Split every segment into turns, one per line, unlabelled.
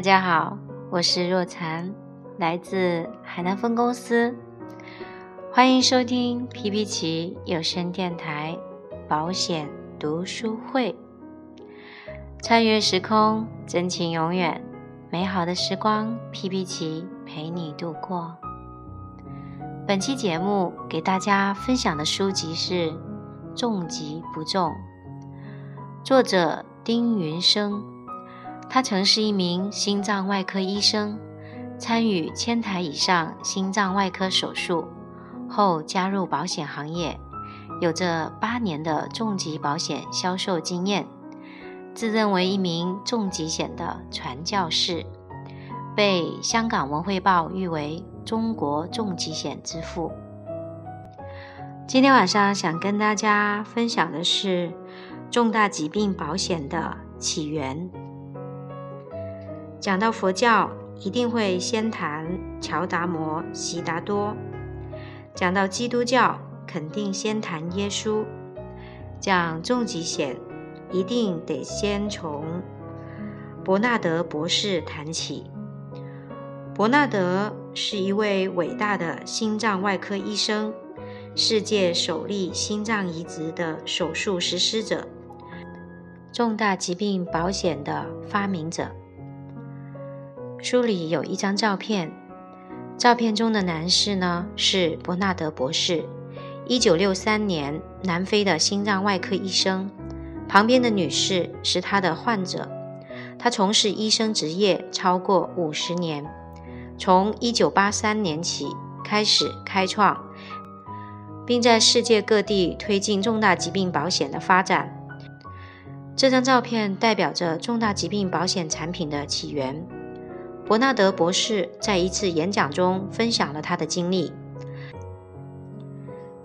大家好，我是若禅，来自海南分公司，欢迎收听皮皮奇有声电台保险读书会。穿越时空，真情永远，美好的时光，皮皮奇陪你度过。本期节目给大家分享的书籍是《重疾不重》，作者丁云生。他曾是一名心脏外科医生，参与千台以上心脏外科手术后加入保险行业，有着八年的重疾保险销售经验，自认为一名重疾险的传教士，被香港文汇报誉为中国重疾险之父。今天晚上想跟大家分享的是重大疾病保险的起源。讲到佛教，一定会先谈乔达摩、悉达多；讲到基督教，肯定先谈耶稣；讲重疾险，一定得先从伯纳德博士谈起。伯纳德是一位伟大的心脏外科医生，世界首例心脏移植的手术实施者，重大疾病保险的发明者。书里有一张照片，照片中的男士呢是伯纳德博士，一九六三年南非的心脏外科医生。旁边的女士是他的患者，他从事医生职业超过五十年，从一九八三年起开始开创，并在世界各地推进重大疾病保险的发展。这张照片代表着重大疾病保险产品的起源。伯纳德博士在一次演讲中分享了他的经历。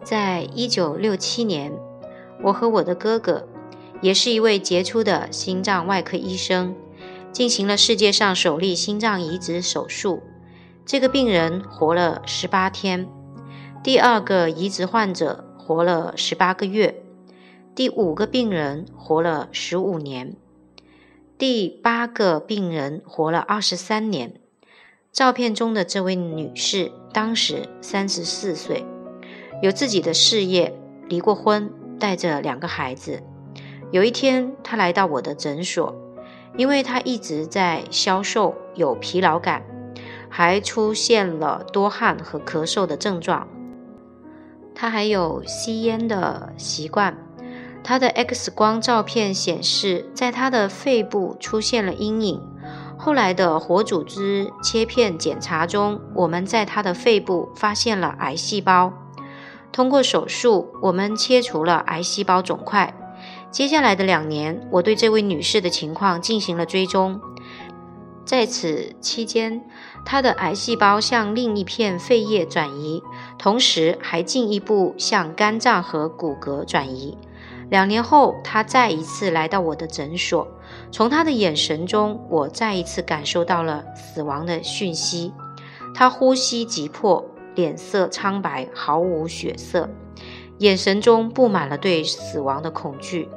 在一九六七年，我和我的哥哥，也是一位杰出的心脏外科医生，进行了世界上首例心脏移植手术。这个病人活了十八天，第二个移植患者活了十八个月，第五个病人活了十五年。第八个病人活了二十三年。照片中的这位女士当时三十四岁，有自己的事业，离过婚，带着两个孩子。有一天，她来到我的诊所，因为她一直在消瘦，有疲劳感，还出现了多汗和咳嗽的症状。她还有吸烟的习惯。他的 X 光照片显示，在他的肺部出现了阴影。后来的活组织切片检查中，我们在他的肺部发现了癌细胞。通过手术，我们切除了癌细胞肿块。接下来的两年，我对这位女士的情况进行了追踪。在此期间，她的癌细胞向另一片肺叶转移，同时还进一步向肝脏和骨骼转移。两年后，他再一次来到我的诊所。从他的眼神中，我再一次感受到了死亡的讯息。他呼吸急迫，脸色苍白，毫无血色，眼神中布满了对死亡的恐惧。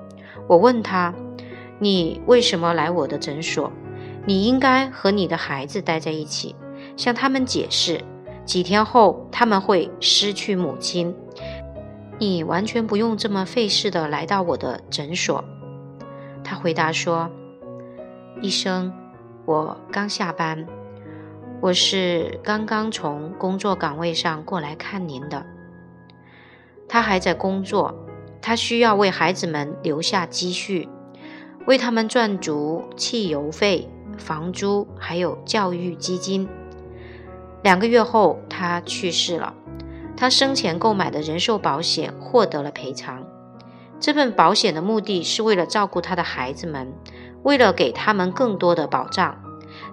我问他：“你为什么来我的诊所？你应该和你的孩子待在一起，向他们解释，几天后他们会失去母亲。”你完全不用这么费事的来到我的诊所，他回答说：“医生，我刚下班，我是刚刚从工作岗位上过来看您的。”他还在工作，他需要为孩子们留下积蓄，为他们赚足汽油费、房租还有教育基金。两个月后，他去世了。他生前购买的人寿保险获得了赔偿。这份保险的目的是为了照顾他的孩子们，为了给他们更多的保障。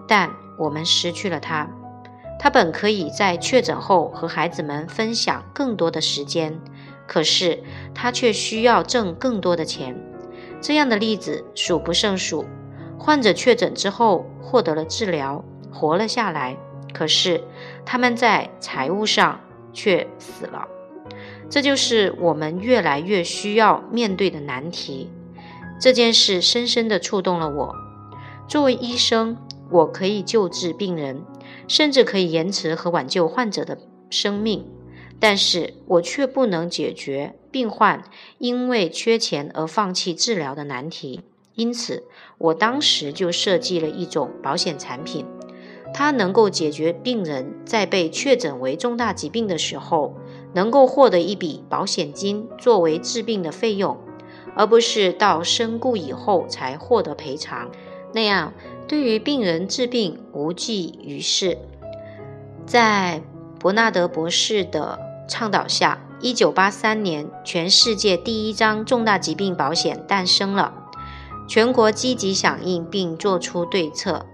但我们失去了他。他本可以在确诊后和孩子们分享更多的时间，可是他却需要挣更多的钱。这样的例子数不胜数。患者确诊之后获得了治疗，活了下来，可是他们在财务上。却死了，这就是我们越来越需要面对的难题。这件事深深地触动了我。作为医生，我可以救治病人，甚至可以延迟和挽救患者的生命，但是我却不能解决病患因为缺钱而放弃治疗的难题。因此，我当时就设计了一种保险产品，它能够解决病人在被确诊为重大疾病的时候，能够获得一笔保险金作为治病的费用，而不是到身故以后才获得赔偿。那样对于病人治病无济于事。在伯纳德博士的倡导下，一九八三年，全世界第一张重大疾病保险诞生了。全国积极响应并做出对策，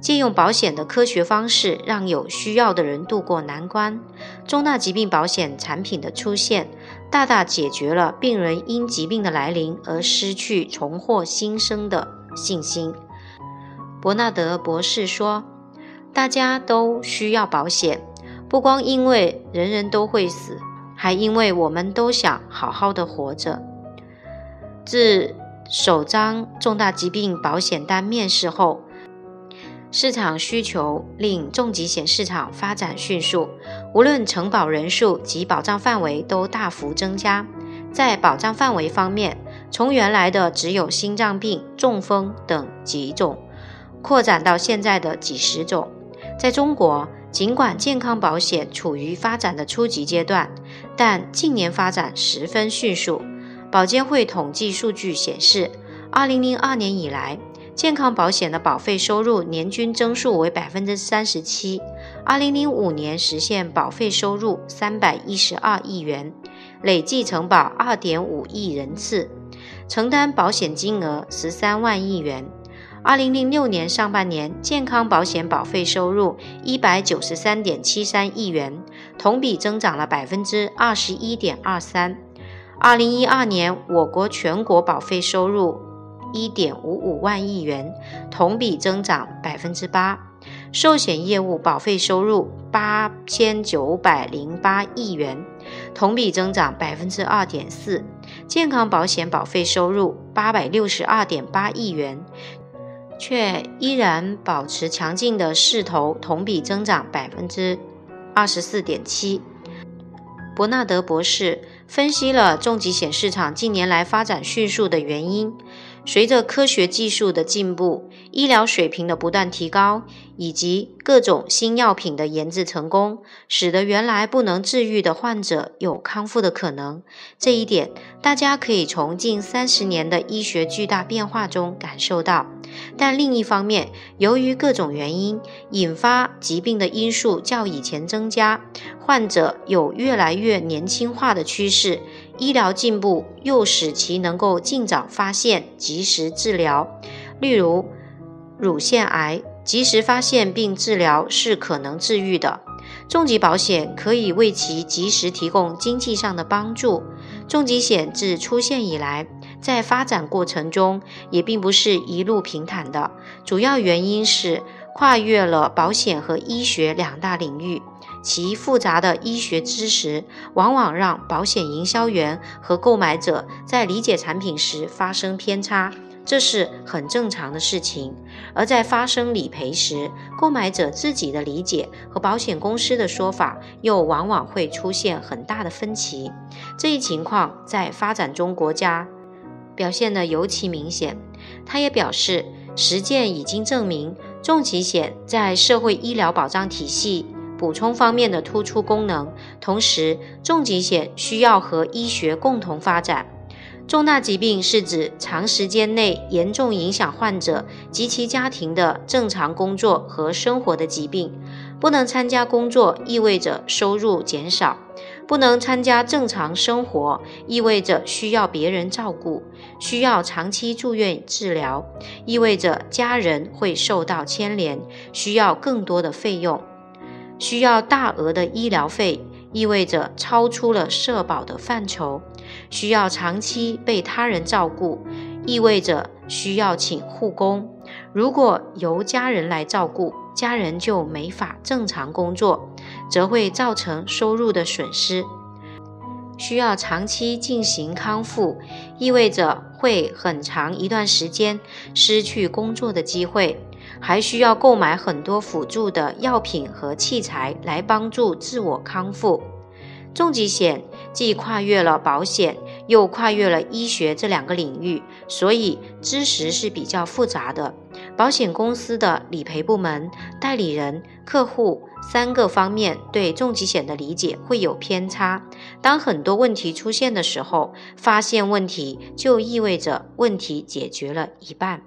借用保险的科学方式，让有需要的人渡过难关。重大疾病保险产品的出现，大大解决了病人因疾病的来临而失去重获新生的信心。伯纳德博士说：“大家都需要保险，不光因为人人都会死，还因为我们都想好好的活着。”自首张重大疾病保险单面世后，市场需求令重疾险市场发展迅速，无论承保人数及保障范围都大幅增加。在保障范围方面，从原来的只有心脏病、中风等几种，扩展到现在的几十种。在中国，尽管健康保险处于发展的初级阶段，但近年发展十分迅速。保监会统计数据显示，2002年以来，健康保险的保费收入年均增速为百分之三十七。2005年实现保费收入312亿元，累计承保2.5亿人次，承担保险金额13万亿元。2006年上半年，健康保险保费收入193.73亿元，同比增长了百分之二十一点二三。二零一二年，我国全国保费收入一点五五万亿元，同比增长百分之八；寿险业务保费收入八千九百零八亿元，同比增长百分之二点四；健康保险保费收入八百六十二点八亿元，却依然保持强劲的势头，同比增长百分之二十四点七。伯纳德博士。分析了重疾险市场近年来发展迅速的原因。随着科学技术的进步，医疗水平的不断提高，以及各种新药品的研制成功，使得原来不能治愈的患者有康复的可能。这一点，大家可以从近三十年的医学巨大变化中感受到。但另一方面，由于各种原因，引发疾病的因素较以前增加，患者有越来越年轻化的趋势。医疗进步又使其能够尽早发现、及时治疗。例如，乳腺癌及时发现并治疗是可能治愈的。重疾保险可以为其及时提供经济上的帮助。重疾险自出现以来，在发展过程中也并不是一路平坦的，主要原因是跨越了保险和医学两大领域。其复杂的医学知识，往往让保险营销员和购买者在理解产品时发生偏差，这是很正常的事情。而在发生理赔时，购买者自己的理解和保险公司的说法又往往会出现很大的分歧。这一情况在发展中国家表现得尤其明显。他也表示，实践已经证明，重疾险在社会医疗保障体系。补充方面的突出功能，同时重疾险需要和医学共同发展。重大疾病是指长时间内严重影响患者及其家庭的正常工作和生活的疾病。不能参加工作意味着收入减少，不能参加正常生活意味着需要别人照顾，需要长期住院治疗意味着家人会受到牵连，需要更多的费用。需要大额的医疗费，意味着超出了社保的范畴；需要长期被他人照顾，意味着需要请护工。如果由家人来照顾，家人就没法正常工作，则会造成收入的损失。需要长期进行康复，意味着会很长一段时间失去工作的机会。还需要购买很多辅助的药品和器材来帮助自我康复。重疾险既跨越了保险，又跨越了医学这两个领域，所以知识是比较复杂的。保险公司的理赔部门、代理人、客户三个方面对重疾险的理解会有偏差。当很多问题出现的时候，发现问题就意味着问题解决了一半。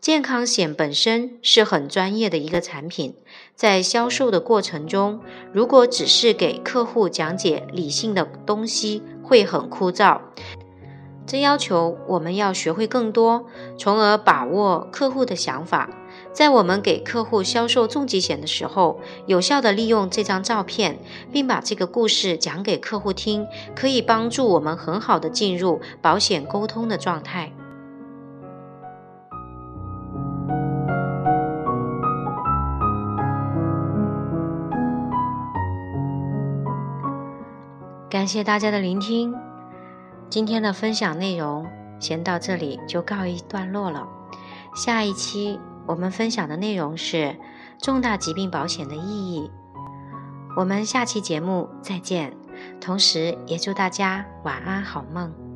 健康险本身是很专业的一个产品，在销售的过程中，如果只是给客户讲解理性的东西，会很枯燥。这要求我们要学会更多，从而把握客户的想法。在我们给客户销售重疾险的时候，有效的利用这张照片，并把这个故事讲给客户听，可以帮助我们很好的进入保险沟通的状态。感谢大家的聆听，今天的分享内容先到这里就告一段落了。下一期我们分享的内容是重大疾病保险的意义。我们下期节目再见，同时也祝大家晚安好梦。